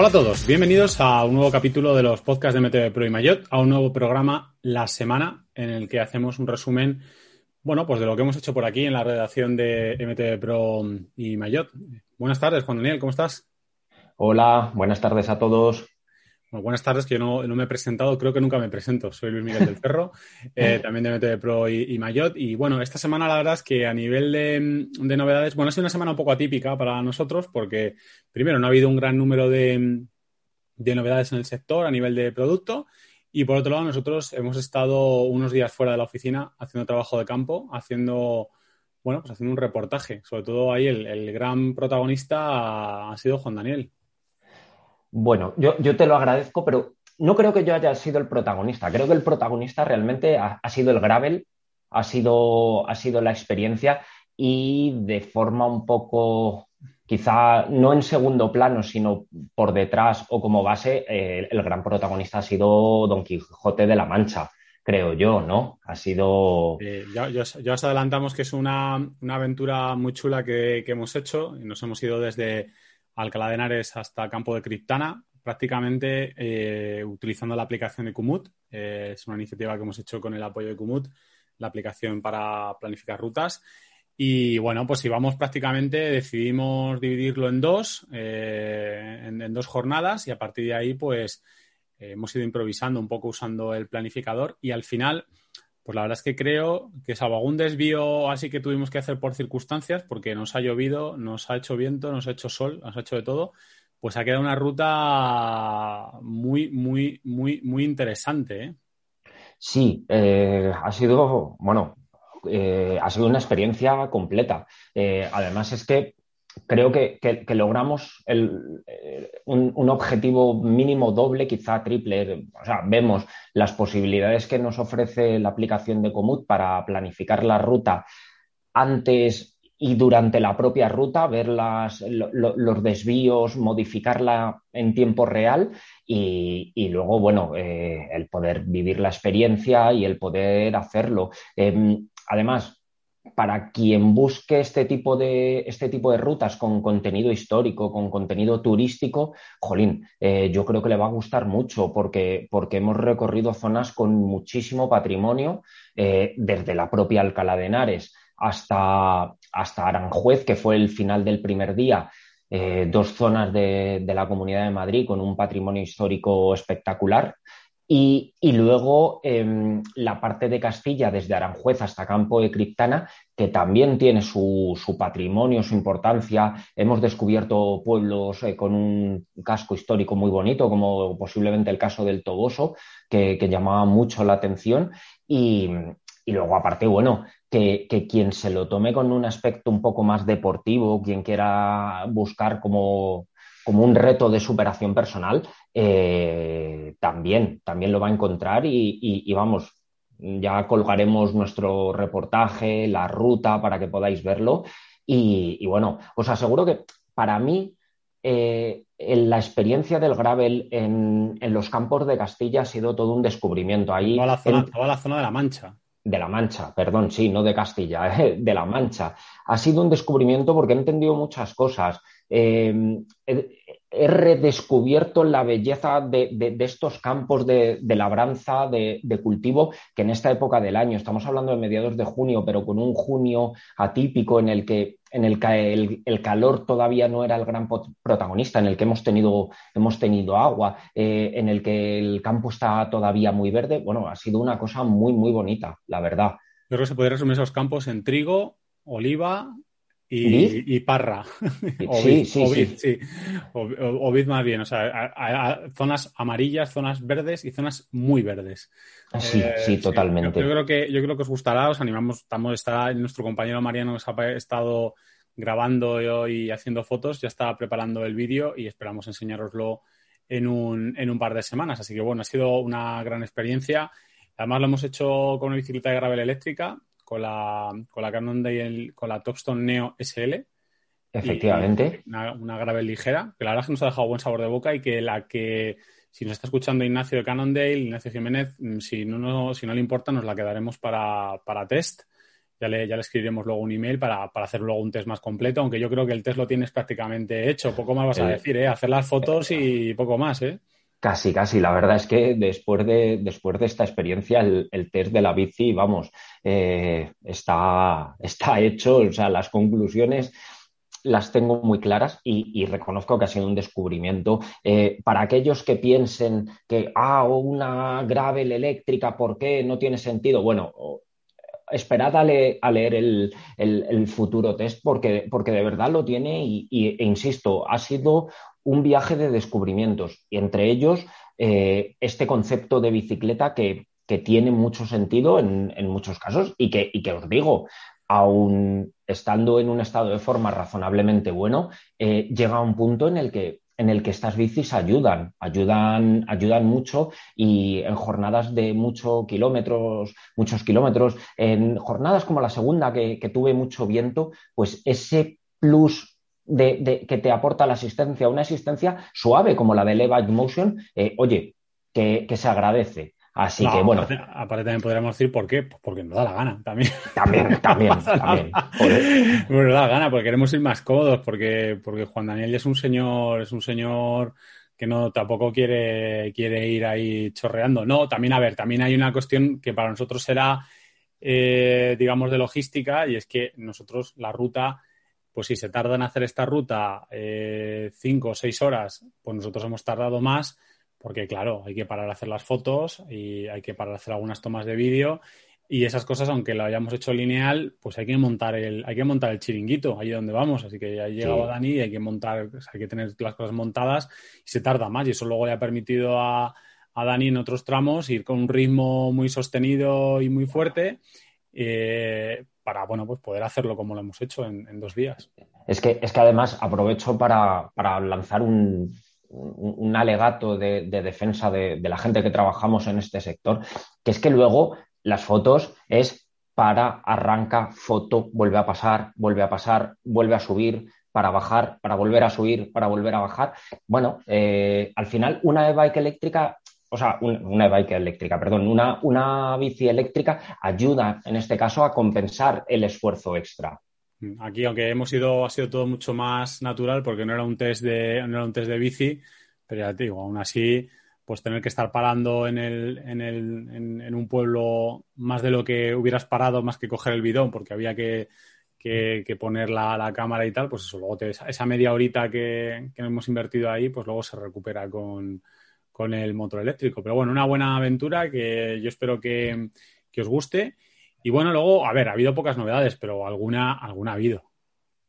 Hola a todos, bienvenidos a un nuevo capítulo de los podcasts de MTV Pro y Mayot, a un nuevo programa La Semana en el que hacemos un resumen, bueno, pues de lo que hemos hecho por aquí en la redacción de MTV Pro y Mayot. Buenas tardes, Juan Daniel, ¿cómo estás? Hola, buenas tardes a todos buenas tardes, que yo no, me he presentado, creo que nunca me presento. Soy Luis Miguel del Cerro, eh, también de MTV Pro y, Mayot. Y bueno, esta semana la verdad es que a nivel de, novedades, bueno, ha sido una semana un poco atípica para nosotros porque, primero, no ha habido un gran número de, novedades en el sector a nivel de producto. Y por otro lado, nosotros hemos estado unos días fuera de la oficina haciendo trabajo de campo, haciendo, bueno, pues haciendo un reportaje. Sobre todo ahí el, el gran protagonista ha sido Juan Daniel. Bueno, yo, te lo agradezco, pero no creo que yo haya sido el protagonista. Creo que el protagonista realmente ha, sido el gravel, ha sido, ha sido la experiencia y de forma un poco, quizá no en segundo plano, sino por detrás o como base, eh, el gran protagonista ha sido Don Quijote de la Mancha, creo yo, ¿no? Ha sido... ya, os adelantamos que es una, aventura muy chula que, que hemos hecho nos hemos ido desde Alcalá de Henares hasta Campo de Criptana, prácticamente eh, utilizando la aplicación de Kumut. Eh, es una iniciativa que hemos hecho con el apoyo de Kumut, la aplicación para planificar rutas. Y bueno, pues íbamos prácticamente, decidimos dividirlo en dos, eh, en, dos jornadas y a partir de ahí pues hemos ido improvisando un poco usando el planificador y al final pues la verdad es que creo que salvo algún desvío así que tuvimos que hacer por circunstancias, porque nos ha llovido, nos ha hecho viento, nos ha hecho sol, nos ha hecho de todo, pues ha quedado una ruta muy, muy, muy, muy interesante. ¿eh? Sí, eh, ha sido, bueno, eh, ha sido una experiencia completa. además es que creo que, logramos eh, un, objetivo mínimo doble, quizá triple. O sea, vemos las posibilidades que nos ofrece la aplicación de Comut para planificar la ruta antes y durante la propia ruta, ver los desvíos, modificarla en tiempo real y, luego, bueno, eh, el poder vivir la experiencia y el poder hacerlo. Em, además, para quien busque este tipo de, este tipo de rutas con contenido histórico, con contenido turístico, jolín, eh, yo creo que le va a gustar mucho porque, porque hemos recorrido zonas con muchísimo patrimonio, eh, desde la propia Alcalá de Henares hasta, hasta Aranjuez, que fue el final del primer día. Eh, dos zonas de, de, la Comunidad de Madrid con un patrimonio histórico espectacular y, luego em, la parte de Castilla, desde Aranjuez hasta Campo de Criptana, que también tiene su, patrimonio, su importancia. Hemos descubierto pueblos eh, con un casco histórico muy bonito, como posiblemente el caso del Toboso, que, llamaba mucho la atención. Y, luego, aparte, bueno, que, que, quien se lo tome con un aspecto un poco más deportivo, quien quiera buscar como como un reto de superación personal, eh, también, también lo va a encontrar y, vamos, ya colgaremos nuestro reportaje, la ruta para que podáis verlo. Y, bueno, os aseguro que para mí eh, la experiencia del gravel en, los campos de Castilla ha sido todo un descubrimiento. Ahí, toda, la zona, toda la zona de la Mancha. De la Mancha, perdón, sí, no de Castilla, de la Mancha. Ha sido un descubrimiento porque he entendido muchas cosas. Eh, he, redescubierto la belleza de, estos campos de, labranza, de, cultivo, que en esta época del año, estamos hablando de mediados de junio, pero con un junio atípico en el que, el, calor todavía no era el gran protagonista, en el que hemos tenido, agua, eh, en el que el campo está todavía muy verde, bueno, ha sido una cosa muy, muy bonita, la verdad. Yo creo que se puede resumir esos campos en trigo, oliva y, Parra. sí, sí, sí. Ovid más bien, o sea, zonas amarillas, zonas verdes y zonas muy verdes. Ah, sí, eh, sí, totalmente. Yo, creo que, yo creo que os gustará, os animamos, estamos, está nuestro compañero Mariano nos ha estado grabando y haciendo fotos, ya está preparando el vídeo y esperamos enseñaroslo en un, en un par de semanas. Así que bueno, ha sido una gran experiencia. Además lo hemos hecho con una bicicleta de gravel eléctrica con la, con la Cannondale, con la Topstone Neo SL. Efectivamente. Una, gravel ligera, que la verdad es que nos ha dejado buen sabor de boca y que la que, si nos está escuchando Ignacio de Cannondale, Ignacio Jiménez, mm, si no, si no le importa, nos la quedaremos para, test ya le, ya le escribiremos luego un email para, para, hacer luego un test más completo, aunque yo creo que el test lo tienes prácticamente hecho. Poco más vas a decir, ¿eh? Hacer las fotos y poco más, ¿eh? Casi, casi. La verdad es que después de, después de esta experiencia, el, test de la bici, vamos, eh, está, está hecho. O sea, las conclusiones las tengo muy claras y, reconozco que ha sido un descubrimiento. Eh, para aquellos que piensen que, ah, una gravel eléctrica, ¿por qué? No tiene sentido. Bueno, esperad a, leer el, futuro test porque, porque de verdad lo tiene y, e insisto, ha sido un viaje de descubrimientos. Y entre ellos eh, este concepto de bicicleta que, tiene mucho sentido en, muchos casos y que, y que, os digo, aún estando en un estado de forma razonablemente bueno, eh, llega a un punto en el que en el que estas bicis ayudan, ayudan, ayudan mucho y en jornadas de muchos kilómetros, muchos kilómetros, en jornadas como la segunda que, tuve mucho viento, pues ese plus de, que te aporta la asistencia, una asistencia suave como la de Leva Motion, eh, oye, que, se agradece. Así que bueno. Aparte, también podríamos decir por qué, pues porque nos da la gana también. También, también, también. Nos da la gana, porque queremos ir más cómodos, porque, porque Juan Daniel es un señor, es un señor que no tampoco quiere, quiere ir ahí chorreando. No, también, a ver, también hay una cuestión que para nosotros será, eh, digamos, de logística, y es que nosotros la ruta pues si se tarda en hacer esta ruta eh, cinco o seis horas, pues nosotros hemos tardado más porque claro, hay que parar a hacer las fotos y hay que parar a hacer algunas tomas de vídeo y esas cosas, aunque lo hayamos hecho lineal, pues hay que montar el, hay que montar el chiringuito allí donde vamos. Así que ya ha llegado Dani y hay que montar, hay que tener las cosas montadas y se tarda más. Y eso luego le ha permitido a, a Dani en otros tramos ir con un ritmo muy sostenido y muy fuerte. Eh, para bueno, pues poder hacerlo como lo hemos hecho en, dos días. Es que, es que además aprovecho para, lanzar un, alegato de, defensa de, la gente que trabajamos en este sector, que es que luego las fotos es para, arranca, foto, vuelve a pasar, vuelve a pasar, vuelve a subir, para bajar, para volver a subir, para volver a bajar. Bueno, eh, al final una e-bike eléctrica o sea, una bike eléctrica, perdón, una, una bici eléctrica ayuda en este caso a compensar el esfuerzo extra. Aquí, aunque hemos ido, ha sido todo mucho más natural porque no era un test de, no era un test de bici, pero ya te digo, aún así, pues tener que estar parando en, el, en, el, en, un pueblo más de lo que hubieras parado, más que coger el bidón, porque había que, que, poner la, la, cámara y tal, pues eso, luego esa media horita que, que hemos invertido ahí, pues luego se recupera con, con el motor eléctrico. Pero bueno, una buena aventura que yo espero que, os guste. Y bueno, luego, a ver, ha habido pocas novedades, pero alguna, alguna ha habido.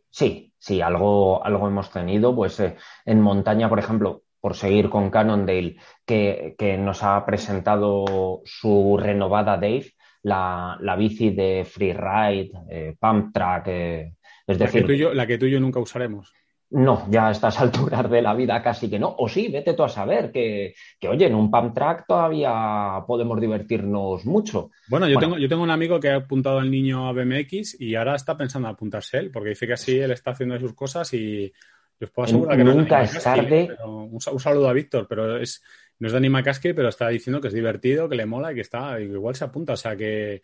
Sí, sí, algo, algo hemos tenido. Pues eh, en montaña, por ejemplo, por seguir con Cannondale, que, que nos ha presentado su renovada Dave, la, la bici de freeride, eh, pump track. Eh, es decir, la que tú y yo nunca usaremos. No, ya a estas alturas de la vida casi que no. O sí, vete tú a saber que, que oye, en un pump track todavía podemos divertirnos mucho. Bueno, yo, Tengo, yo tengo un amigo que ha apuntado al niño a BMX y ahora está pensando en apuntarse él, porque dice que así él está haciendo sus cosas y os puedo asegurar que nunca es, tarde. un, saludo a Víctor, pero es, no es de Anima Casque, pero está diciendo que es divertido, que le mola y que está, igual se apunta. O sea que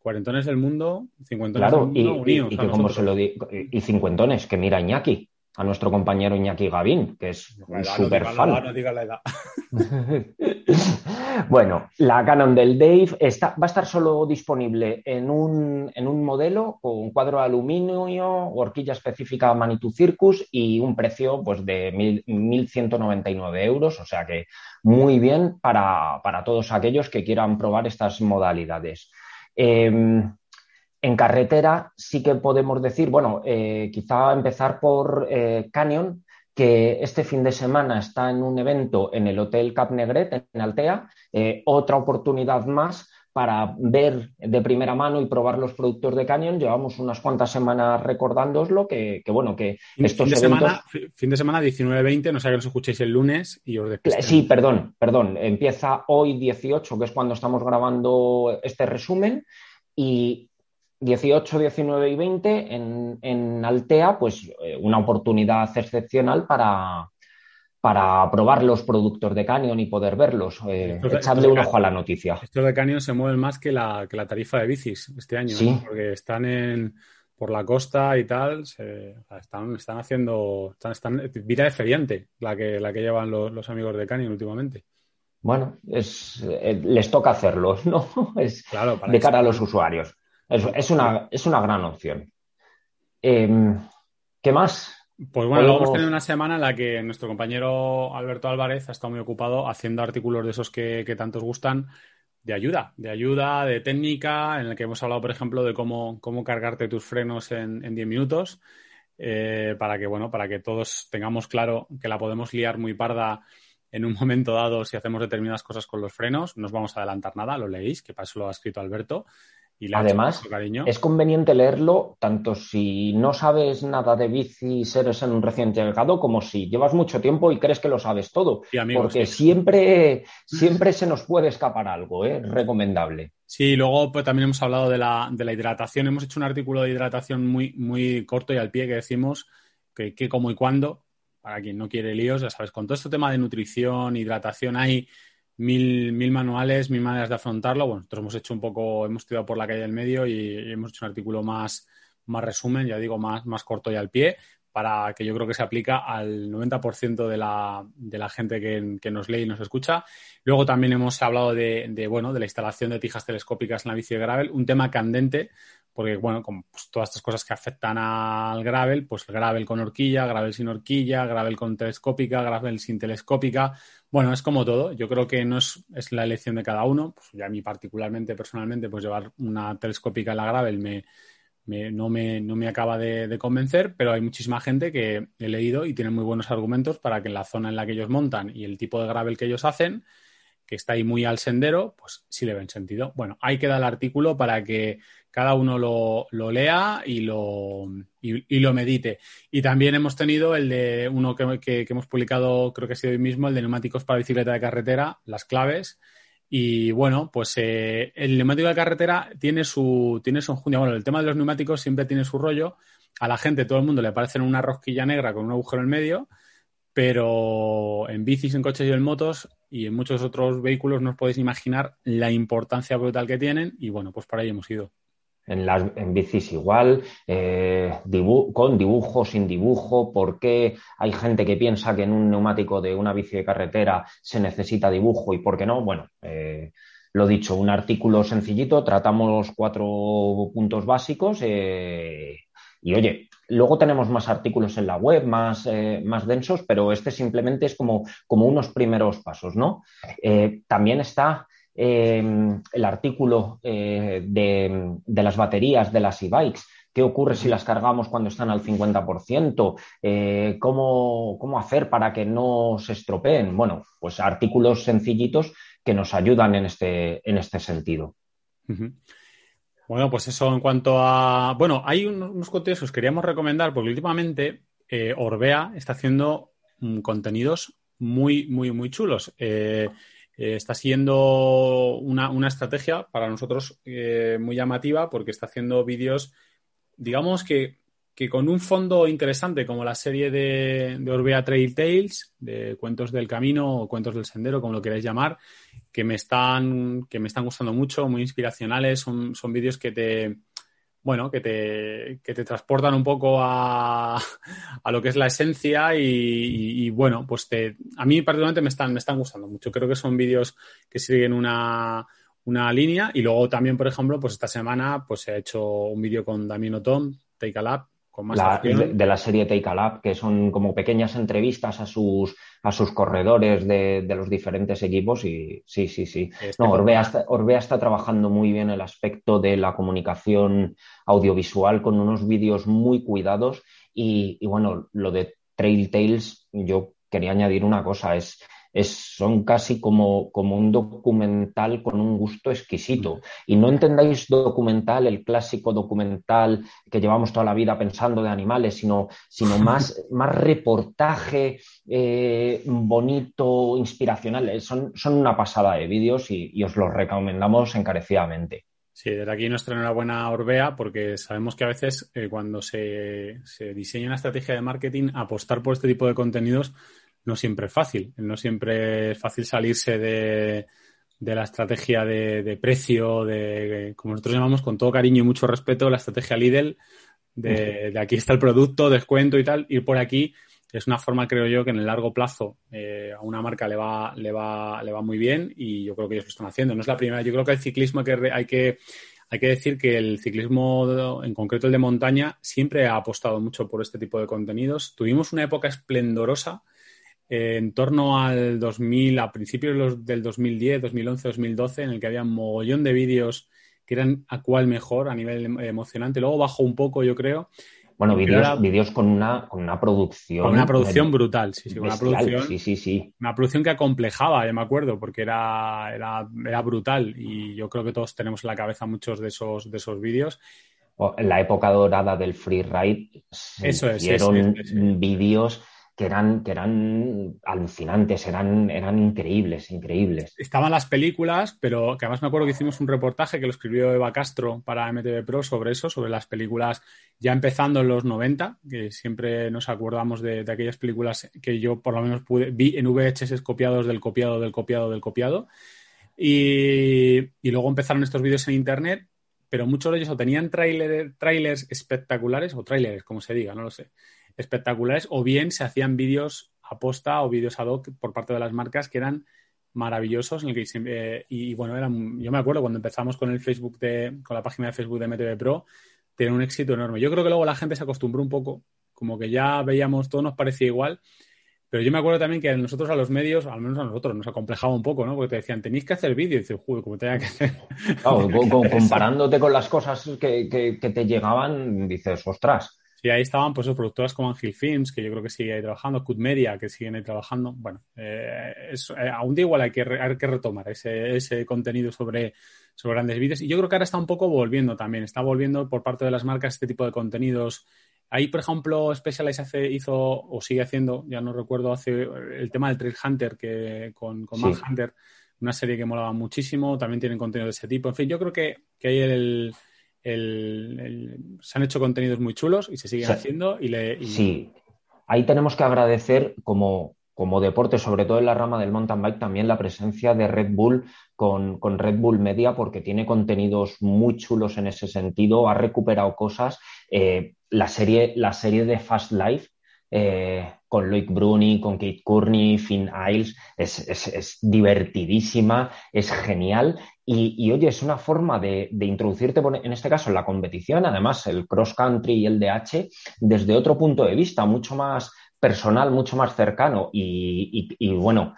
cuarentones del mundo, cincuentones del mundo, y, y, que como se lo y cincuentones, que mira Iñaki a nuestro compañero Iñaki Gavín, que es un super fan. bueno, la Canon del Dave está, va a estar solo disponible en un, en un modelo con cuadro de aluminio, horquilla específica Manitou Circus y un precio pues, de 1.199 euros, o sea que muy bien para, todos aquellos que quieran probar estas modalidades. Em, en carretera sí que podemos decir, bueno, eh, quizá empezar por eh, Canyon, que este fin de semana está en un evento en el Hotel Cap Negret, en Altea, eh, otra oportunidad más para ver de primera mano y probar los productos de Canyon. Llevamos unas cuantas semanas recordándoslo, que, que bueno, que estos fin de Semana, fin de semana 19-20, no sé que os escuchéis el lunes y os Sí, perdón, perdón. Empieza hoy 18, que es cuando estamos grabando este resumen, y 18, 19 y 20 en, Altea, pues eh, una oportunidad excepcional para, para probar los productos de Canyon y poder verlos. Eh, echadle un ojo a la noticia. Estos de Canyon se mueven más que la, que la tarifa de bicis este año, ¿Sí? porque están en por la costa y tal, se, están, están haciendo, están, están, vida de feriante la que, la que llevan los, los amigos de Canyon últimamente. Bueno, es, eh, les toca hacerlo, ¿no? Es claro, de cara a los usuarios. Es, es, una, es una gran opción. Eh, ¿Qué más? Pues bueno, luego hemos tenido una semana en la que nuestro compañero Alberto Álvarez ha estado muy ocupado haciendo artículos de esos que, que tantos gustan de ayuda, de ayuda, de técnica, en el que hemos hablado, por ejemplo, de cómo, cómo cargarte tus frenos en, en 10 minutos, eh, para que, bueno, para que todos tengamos claro que la podemos liar muy parda en un momento dado si hacemos determinadas cosas con los frenos. No os vamos a adelantar nada, lo leéis, que para eso lo ha escrito Alberto. Y Además, es conveniente leerlo tanto si no sabes nada de bici, eres en un reciente llegado, como si llevas mucho tiempo y crees que lo sabes todo. Sí, amigos, porque sí. siempre, siempre se nos puede escapar algo, ¿eh? recomendable. Sí, luego pues, también hemos hablado de la, de la, hidratación. Hemos hecho un artículo de hidratación muy, muy corto y al pie que decimos que, que cómo y cuándo. Para quien no quiere líos, ya sabes, con todo este tema de nutrición, hidratación, hay mil, mil manuales, mil maneras de afrontarlo. Bueno, nosotros hemos hecho un poco, hemos tirado por la calle del medio y, y hemos hecho un artículo más, más resumen, ya digo, más, más corto y al pie, para que yo creo que se aplica al 90% de la, de la gente que, que, nos lee y nos escucha. Luego también hemos hablado de, de, bueno, de la instalación de tijas telescópicas en la bici de gravel, un tema candente, porque, bueno, como pues, todas estas cosas que afectan al gravel, pues gravel con horquilla, gravel sin horquilla, gravel con telescópica, gravel sin telescópica. Bueno, es como todo. Yo creo que no es, es la elección de cada uno. Pues ya a mí particularmente, personalmente, pues llevar una telescópica en la gravel me, me, no, me, no, me, acaba de, de, convencer, pero hay muchísima gente que he leído y tiene muy buenos argumentos para que en la zona en la que ellos montan y el tipo de gravel que ellos hacen, que está ahí muy al sendero, pues sí le ven sentido. Bueno, ahí queda el artículo para que cada uno lo, lo lea y lo, y, lo medite. Y también hemos tenido el de uno que, que, hemos publicado, creo que ha sido hoy mismo, el de neumáticos para bicicleta de carretera, las claves. Y bueno, pues eh, el neumático de carretera tiene su, tiene su enjundia. Bueno, el tema de los neumáticos siempre tiene su rollo. A la gente, todo el mundo le parecen una rosquilla negra con un agujero en medio, pero en bicis, en coches y en motos y en muchos otros vehículos no os podéis imaginar la importancia brutal que tienen. Y bueno, pues para ahí hemos ido en, las, en bicis igual, eh, con dibujo, sin dibujo, por qué hay gente que piensa que en un neumático de una bici de carretera se necesita dibujo y por qué no. Bueno, eh, lo dicho, un artículo sencillito, tratamos cuatro puntos básicos eh, y oye, luego tenemos más artículos en la web, más, eh, más densos, pero este simplemente es como, como unos primeros pasos, ¿no? Eh, también está eh, el artículo eh, de, de, las baterías de las e-bikes. ¿Qué ocurre si las cargamos cuando están al 50%? Eh, ¿cómo, ¿Cómo hacer para que no se estropeen? Bueno, pues artículos sencillitos que nos ayudan en este, en este sentido. Bueno, pues eso en cuanto a... Bueno, hay unos, contenidos que os queríamos recomendar porque últimamente eh, Orbea está haciendo um, contenidos muy, muy, muy chulos. Eh, eh, está siendo una, una, estrategia para nosotros eh, muy llamativa porque está haciendo vídeos, digamos que, que, con un fondo interesante como la serie de, de, Orbea Trail Tales, de cuentos del camino o cuentos del sendero, como lo queráis llamar, que me están, que me están gustando mucho, muy inspiracionales, son, son vídeos que te, bueno, que te, que te transportan un poco a, a, lo que es la esencia y, bueno, pues te, a mí particularmente me están, me están gustando mucho. Creo que son vídeos que siguen una, una línea y luego también, por ejemplo, pues esta semana pues he hecho un vídeo con Damien Tom, Take a Lab, con más la, de, de, la serie Take a Lab, que son como pequeñas entrevistas a sus, a sus corredores de, de los diferentes equipos y sí, sí, sí. Este no, Orbea está, Orbea está, trabajando muy bien el aspecto de la comunicación audiovisual con unos vídeos muy cuidados y, y bueno, lo de Trail Tales, yo quería añadir una cosa, es es, son casi como, como, un documental con un gusto exquisito. Y no entendáis documental, el clásico documental que llevamos toda la vida pensando de animales, sino, sino más, más reportaje eh, bonito, inspiracional. Son, son una pasada de vídeos y, y os los recomendamos encarecidamente. Sí, desde aquí nuestra enhorabuena Orbea, porque sabemos que a veces eh, cuando se, se, diseña una estrategia de marketing, apostar por este tipo de contenidos no siempre es fácil. No siempre es fácil salirse de, de la estrategia de, precio, de, como nosotros llamamos con todo cariño y mucho respeto, la estrategia Lidl, de, de aquí está el producto, descuento y tal, ir por aquí es una forma, creo yo, que en el largo plazo eh, a una marca le va, le, va, le va muy bien y yo creo que ellos lo están haciendo. No es la primera. Yo creo que el ciclismo que hay que, hay que decir que el ciclismo, en concreto el de montaña, siempre ha apostado mucho por este tipo de contenidos. Tuvimos una época esplendorosa eh, en torno al 2000, a principios del 2010, 2011, 2012, en el que había un mogollón de vídeos que eran a cuál mejor a nivel emocionante. Luego bajó un poco, yo creo, bueno, vídeos, con, una, con una producción. Con una producción brutal, sí, sí. Una producción, sí, sí, sí. Una producción que acomplejaba, ya me acuerdo, porque era, era, era, brutal. Y yo creo que todos tenemos en la cabeza muchos de esos, de esos vídeos. La época dorada del freeride se Eso es, hicieron vídeos que eran, que eran alucinantes, eran, eran increíbles, increíbles. Estaban las películas, pero que además me acuerdo que hicimos un reportaje que lo escribió Eva Castro para MTV Pro sobre eso, sobre las películas ya empezando en los 90, que siempre nos acordamos de, aquellas películas que yo por lo menos pude, vi en VHS copiados del copiado, del copiado, del copiado. Y, y luego empezaron estos vídeos en Internet, pero muchos de ellos o tenían trailers espectaculares, o trailers, como se diga, no lo sé espectaculares, o bien se hacían vídeos a posta o vídeos ad hoc por parte de las marcas que eran maravillosos en el que eh, y, bueno eran, yo me acuerdo cuando empezamos con el Facebook de con la página de Facebook de MTV Pro tenía un éxito enorme yo creo que luego la gente se acostumbró un poco como que ya veíamos todo nos parecía igual pero yo me acuerdo también que nosotros a los medios, al menos a nosotros, nos acomplejaba un poco, ¿no? Porque te decían, tenéis que hacer vídeo. Y dices, joder, como tenía que hacer. Claro, comparándote con las cosas que, que, que, te llegaban, dices, ostras. Y ahí estaban pues productoras como Angel Films, que yo creo que sigue ahí trabajando, Cut Media, que siguen ahí trabajando. Bueno, eh, eh, aún de igual hay que, hay que retomar ese, ese contenido sobre, sobre grandes vídeos. Y yo creo que ahora está un poco volviendo también, está volviendo por parte de las marcas este tipo de contenidos. Ahí, por ejemplo, Specialized hace, hizo o sigue haciendo, ya no recuerdo, hace el tema del Trail Hunter que, con, con Hunter, una serie que molaba muchísimo, también tienen contenido de ese tipo. En fin, yo creo que, que hay el, se han hecho contenidos muy chulos y se siguen haciendo. Y, le, Sí, ahí tenemos que agradecer como, como deporte, sobre todo en la rama del mountain bike, también la presencia de Red Bull con, Red Bull Media, porque tiene contenidos muy chulos en ese sentido, ha recuperado cosas. Eh, la, serie, la serie de Fast Life eh, con Loic Bruni, con Kate Courtney, Finn Isles, es, divertidísima, es genial. Y, oye, es una forma de, introducirte, en este caso, en la competición, además el cross country y el DH, desde otro punto de vista, mucho más personal, mucho más cercano y bueno,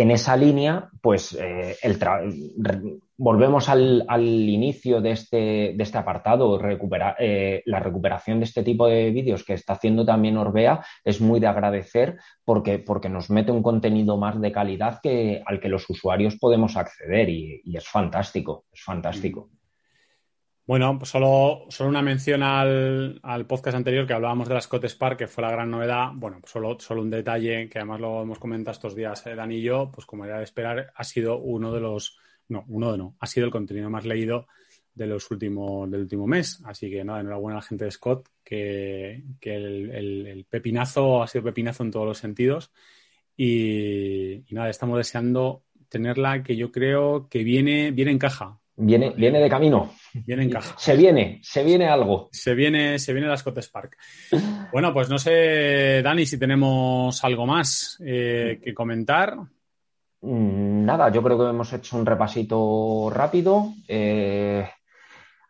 en esa línea, pues eh, volvemos al, inicio de este, este apartado, eh, la recuperación de este tipo de vídeos que está haciendo también Orbea es muy de agradecer porque, nos mete un contenido más de calidad al que los usuarios podemos acceder y, y es fantástico, es fantástico. Bueno, solo, solo una mención al, podcast anterior que hablábamos de la Scott Spark, que fue la gran novedad. Bueno, pues solo, solo un detalle que además lo hemos comentado estos días, eh, Dani y yo, pues como era de esperar, ha sido uno de los, no, uno de no, ha sido el contenido más leído de los del último mes. Así que nada, enhorabuena a la gente de Scott, que, el, pepinazo ha sido pepinazo en todos los sentidos. Y, y, nada, estamos deseando tenerla, que yo creo que viene, viene en caja. Viene, viene de camino. Viene en caja. Se viene, se viene algo. Se viene, se viene la Scott Spark. Bueno, pues no sé, Dani, si tenemos algo más eh, que comentar. Mm, nada, yo creo que hemos hecho un repasito rápido eh,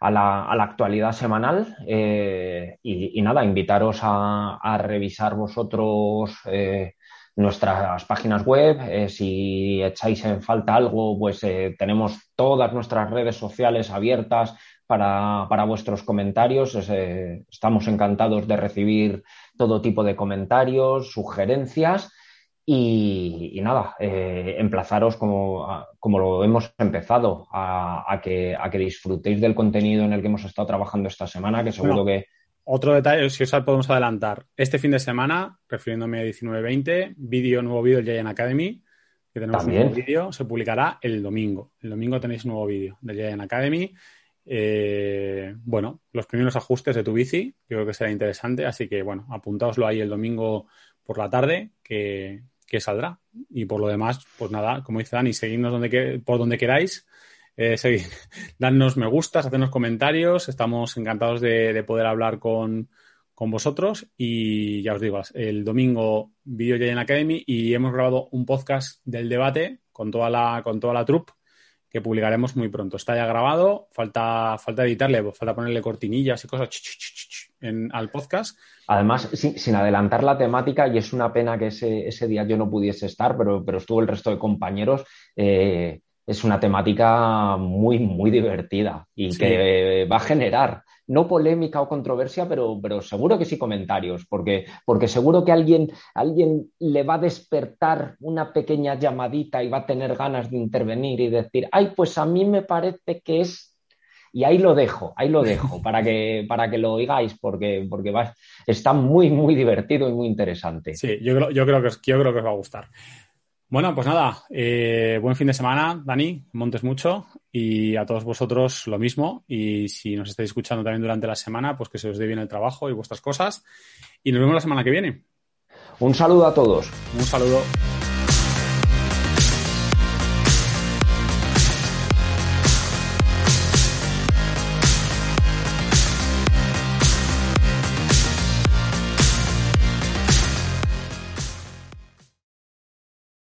a, la, actualidad semanal eh, y, nada, invitaros a, a revisar vosotros nuestras páginas web. Eh, si echáis en falta algo, pues eh, tenemos todas nuestras redes sociales abiertas para, vuestros comentarios. Eh, estamos encantados de recibir todo tipo de comentarios, sugerencias. Y, nada, emplazaros como, como, lo hemos empezado a, que, a que disfrutéis del contenido en el que hemos estado trabajando esta semana, que seguro que, otro detalle, si os podemos adelantar. Este fin de semana, refiriéndome a 19-20, vídeo, nuevo vídeo del Giant Academy, que tenemos un nuevo vídeo, se publicará el domingo. El domingo tenéis un nuevo vídeo del Giant Academy. Eh, bueno, los primeros ajustes de tu bici, creo que será interesante, así que bueno, apuntaoslo ahí el domingo por la tarde, que, que saldrá. Y por lo demás, pues nada, como dice Dani, seguidnos donde, por donde queráis. Eh, seguid, dadnos me gustas, hacernos comentarios. Estamos encantados de, poder hablar con, vosotros. Y ya os digo, el domingo Video en Academy y hemos grabado un podcast del debate con toda la, con toda la troupe que publicaremos muy pronto. Está ya grabado, falta, falta editarle, falta ponerle cortinillas y cosas al podcast. Además, sin, adelantar la temática, y es una pena que ese, día yo no pudiese estar, pero, pero estuvo el resto de compañeros. Eh, es una temática muy, muy divertida y que va a generar no polémica o controversia, pero, pero seguro que sí comentarios, porque, porque seguro que alguien, alguien le va a despertar una pequeña llamadita y va a tener ganas de intervenir y decir, ay, pues a mí me parece que es... Y ahí lo dejo, ahí lo dejo, para que, para que lo oigáis, porque, porque va, está muy, muy divertido y muy interesante. Sí, yo creo, yo creo, que, yo creo que os va a gustar. Bueno, pues nada, eh, buen fin de semana, Dani, montes mucho y a todos vosotros lo mismo. Y si nos estáis escuchando también durante la semana, pues que se os dé bien el trabajo y vuestras cosas. Y nos vemos la semana que viene. Un saludo a todos. Un saludo.